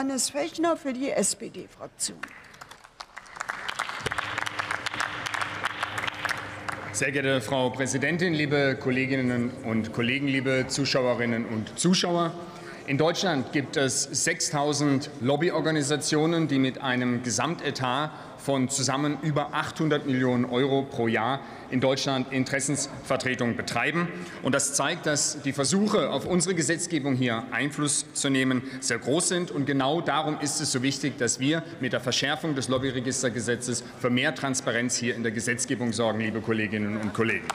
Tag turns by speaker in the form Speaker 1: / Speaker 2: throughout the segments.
Speaker 1: Johannes Fechner für die SPD-Fraktion.
Speaker 2: Sehr geehrte Frau Präsidentin, liebe Kolleginnen und Kollegen, liebe Zuschauerinnen und Zuschauer! In Deutschland gibt es 6000 Lobbyorganisationen, die mit einem Gesamtetat von zusammen über 800 Millionen Euro pro Jahr in Deutschland Interessensvertretung betreiben. Und das zeigt, dass die Versuche, auf unsere Gesetzgebung hier Einfluss zu nehmen, sehr groß sind. Und genau darum ist es so wichtig, dass wir mit der Verschärfung des Lobbyregistergesetzes für mehr Transparenz hier in der Gesetzgebung sorgen, liebe Kolleginnen und Kollegen.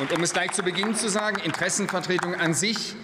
Speaker 2: Und um es gleich zu Beginn zu sagen, Interessenvertretung an sich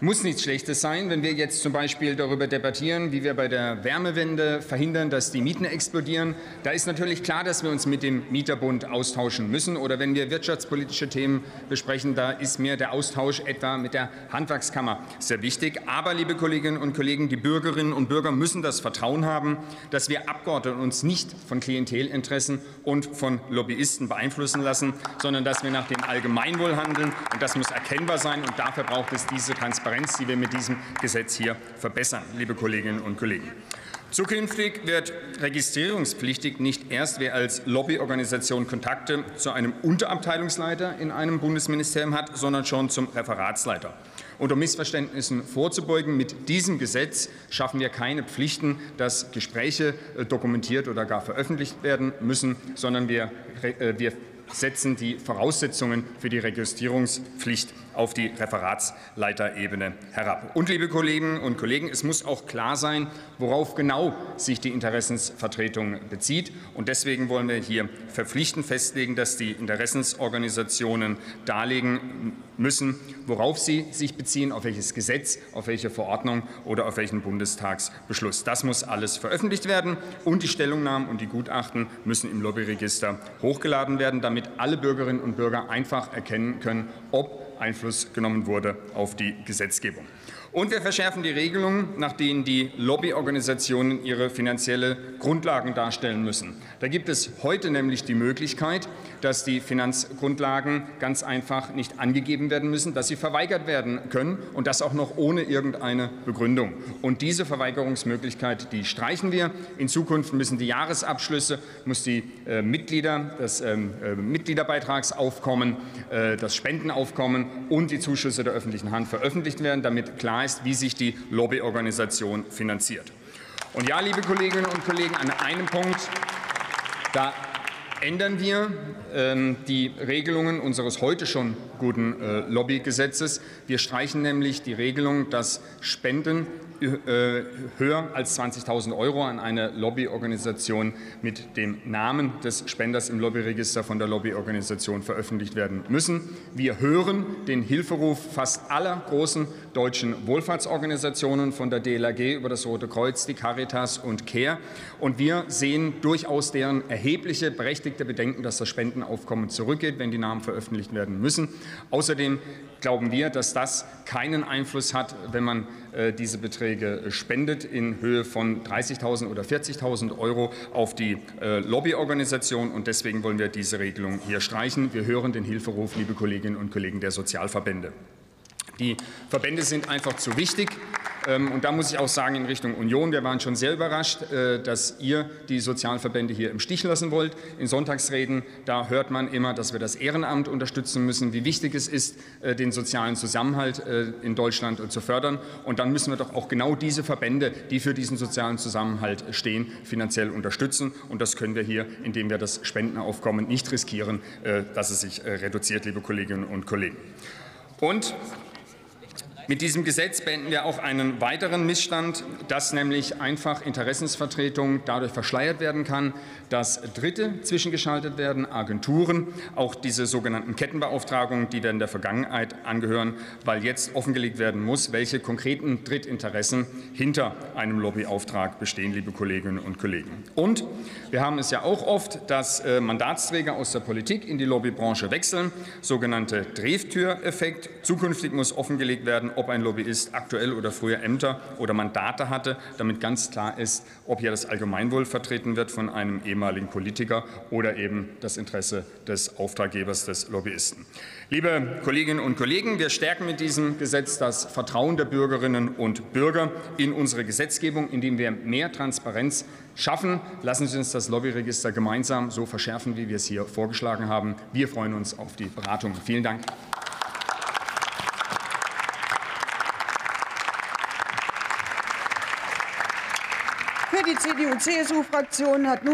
Speaker 2: muss nichts Schlechtes sein, wenn wir jetzt zum Beispiel darüber debattieren, wie wir bei der Wärmewende verhindern, dass die Mieten explodieren. Da ist natürlich klar, dass wir uns mit dem Mieterbund austauschen müssen. Oder wenn wir wirtschaftspolitische Themen besprechen, da ist mir der Austausch etwa mit der Handwerkskammer sehr wichtig. Aber, liebe Kolleginnen und Kollegen, die Bürgerinnen und Bürger müssen das Vertrauen haben, dass wir Abgeordnete uns nicht von Klientelinteressen und von Lobbyisten beeinflussen lassen, sondern dass wir nach dem Allgemeinwohl handeln. Und das muss erkennbar sein. Und dafür braucht es diese Transparenz. Transparenz, die wir mit diesem Gesetz hier verbessern, liebe Kolleginnen und Kollegen. Zukünftig wird registrierungspflichtig nicht erst, wer als Lobbyorganisation Kontakte zu einem Unterabteilungsleiter in einem Bundesministerium hat, sondern schon zum Referatsleiter. Und um Missverständnissen vorzubeugen, mit diesem Gesetz schaffen wir keine Pflichten, dass Gespräche äh, dokumentiert oder gar veröffentlicht werden müssen, sondern wir, äh, wir setzen die Voraussetzungen für die Registrierungspflicht auf die Referatsleiterebene herab. Und, liebe Kolleginnen und Kollegen, es muss auch klar sein, worauf genau sich die Interessensvertretung bezieht. Und deswegen wollen wir hier verpflichtend festlegen, dass die Interessensorganisationen darlegen müssen, worauf sie sich beziehen, auf welches Gesetz, auf welche Verordnung oder auf welchen Bundestagsbeschluss. Das muss alles veröffentlicht werden und die Stellungnahmen und die Gutachten müssen im Lobbyregister hochgeladen werden, damit alle Bürgerinnen und Bürger einfach erkennen können, ob Einfluss genommen wurde auf die Gesetzgebung. Und wir verschärfen die Regelungen, nach denen die Lobbyorganisationen ihre finanzielle Grundlagen darstellen müssen. Da gibt es heute nämlich die Möglichkeit, dass die Finanzgrundlagen ganz einfach nicht angegeben werden müssen, dass sie verweigert werden können und das auch noch ohne irgendeine Begründung. Und diese Verweigerungsmöglichkeit, die streichen wir. In Zukunft müssen die Jahresabschlüsse, muss die äh, Mitglieder, das ähm, äh, Mitgliederbeitragsaufkommen, äh, das Spendenaufkommen und die Zuschüsse der öffentlichen Hand veröffentlicht werden, damit klar ist, wie sich die Lobbyorganisation finanziert. Und ja, liebe Kolleginnen und Kollegen, an einem Punkt, da ändern wir ähm, die Regelungen unseres heute schon guten äh, Lobbygesetzes. Wir streichen nämlich die Regelung, dass Spenden höher als 20.000 Euro an eine Lobbyorganisation mit dem Namen des Spenders im Lobbyregister von der Lobbyorganisation veröffentlicht werden müssen. Wir hören den Hilferuf fast aller großen deutschen Wohlfahrtsorganisationen von der DLRG über das Rote Kreuz, die Caritas und CARE. Und wir sehen durchaus deren erhebliche berechtigte Bedenken, dass das Spendenaufkommen zurückgeht, wenn die Namen veröffentlicht werden müssen. Außerdem glauben wir, dass das keinen Einfluss hat, wenn man äh, diese Beträge spendet in Höhe von 30.000 oder 40.000 Euro auf die äh, Lobbyorganisation. Und deswegen wollen wir diese Regelung hier streichen. Wir hören den Hilferuf, liebe Kolleginnen und Kollegen der Sozialverbände. Die Verbände sind einfach zu wichtig. Ähm, und da muss ich auch sagen, in Richtung Union, wir waren schon sehr überrascht, äh, dass ihr die Sozialverbände hier im Stich lassen wollt. In Sonntagsreden, da hört man immer, dass wir das Ehrenamt unterstützen müssen, wie wichtig es ist, äh, den sozialen Zusammenhalt äh, in Deutschland zu fördern. Und dann müssen wir doch auch genau diese Verbände, die für diesen sozialen Zusammenhalt stehen, finanziell unterstützen. Und das können wir hier, indem wir das Spendenaufkommen nicht riskieren, dass es sich reduziert, liebe Kolleginnen und Kollegen. Und mit diesem Gesetz beenden wir auch einen weiteren Missstand, dass nämlich einfach Interessensvertretung dadurch verschleiert werden kann, dass Dritte zwischengeschaltet werden, Agenturen, auch diese sogenannten Kettenbeauftragungen, die werden der Vergangenheit angehören, weil jetzt offengelegt werden muss, welche konkreten Drittinteressen hinter einem Lobbyauftrag bestehen, liebe Kolleginnen und Kollegen. Und wir haben es ja auch oft, dass äh, Mandatsträger aus der Politik in die Lobbybranche wechseln, sogenannte Drehtüreffekt. Zukünftig muss offengelegt werden, ob ein Lobbyist aktuell oder früher Ämter oder Mandate hatte, damit ganz klar ist, ob hier das Allgemeinwohl vertreten wird von einem ehemaligen Politiker oder eben das Interesse des Auftraggebers des Lobbyisten. Liebe Kolleginnen und Kollegen, wir stärken mit diesem Gesetz das Vertrauen der Bürgerinnen und Bürger in unsere Gesetzgebung, indem wir mehr Transparenz schaffen. Lassen Sie uns das Lobbyregister gemeinsam so verschärfen, wie wir es hier vorgeschlagen haben. Wir freuen uns auf die Beratung. Vielen Dank.
Speaker 1: Die CDU-CSU-Fraktion hat nun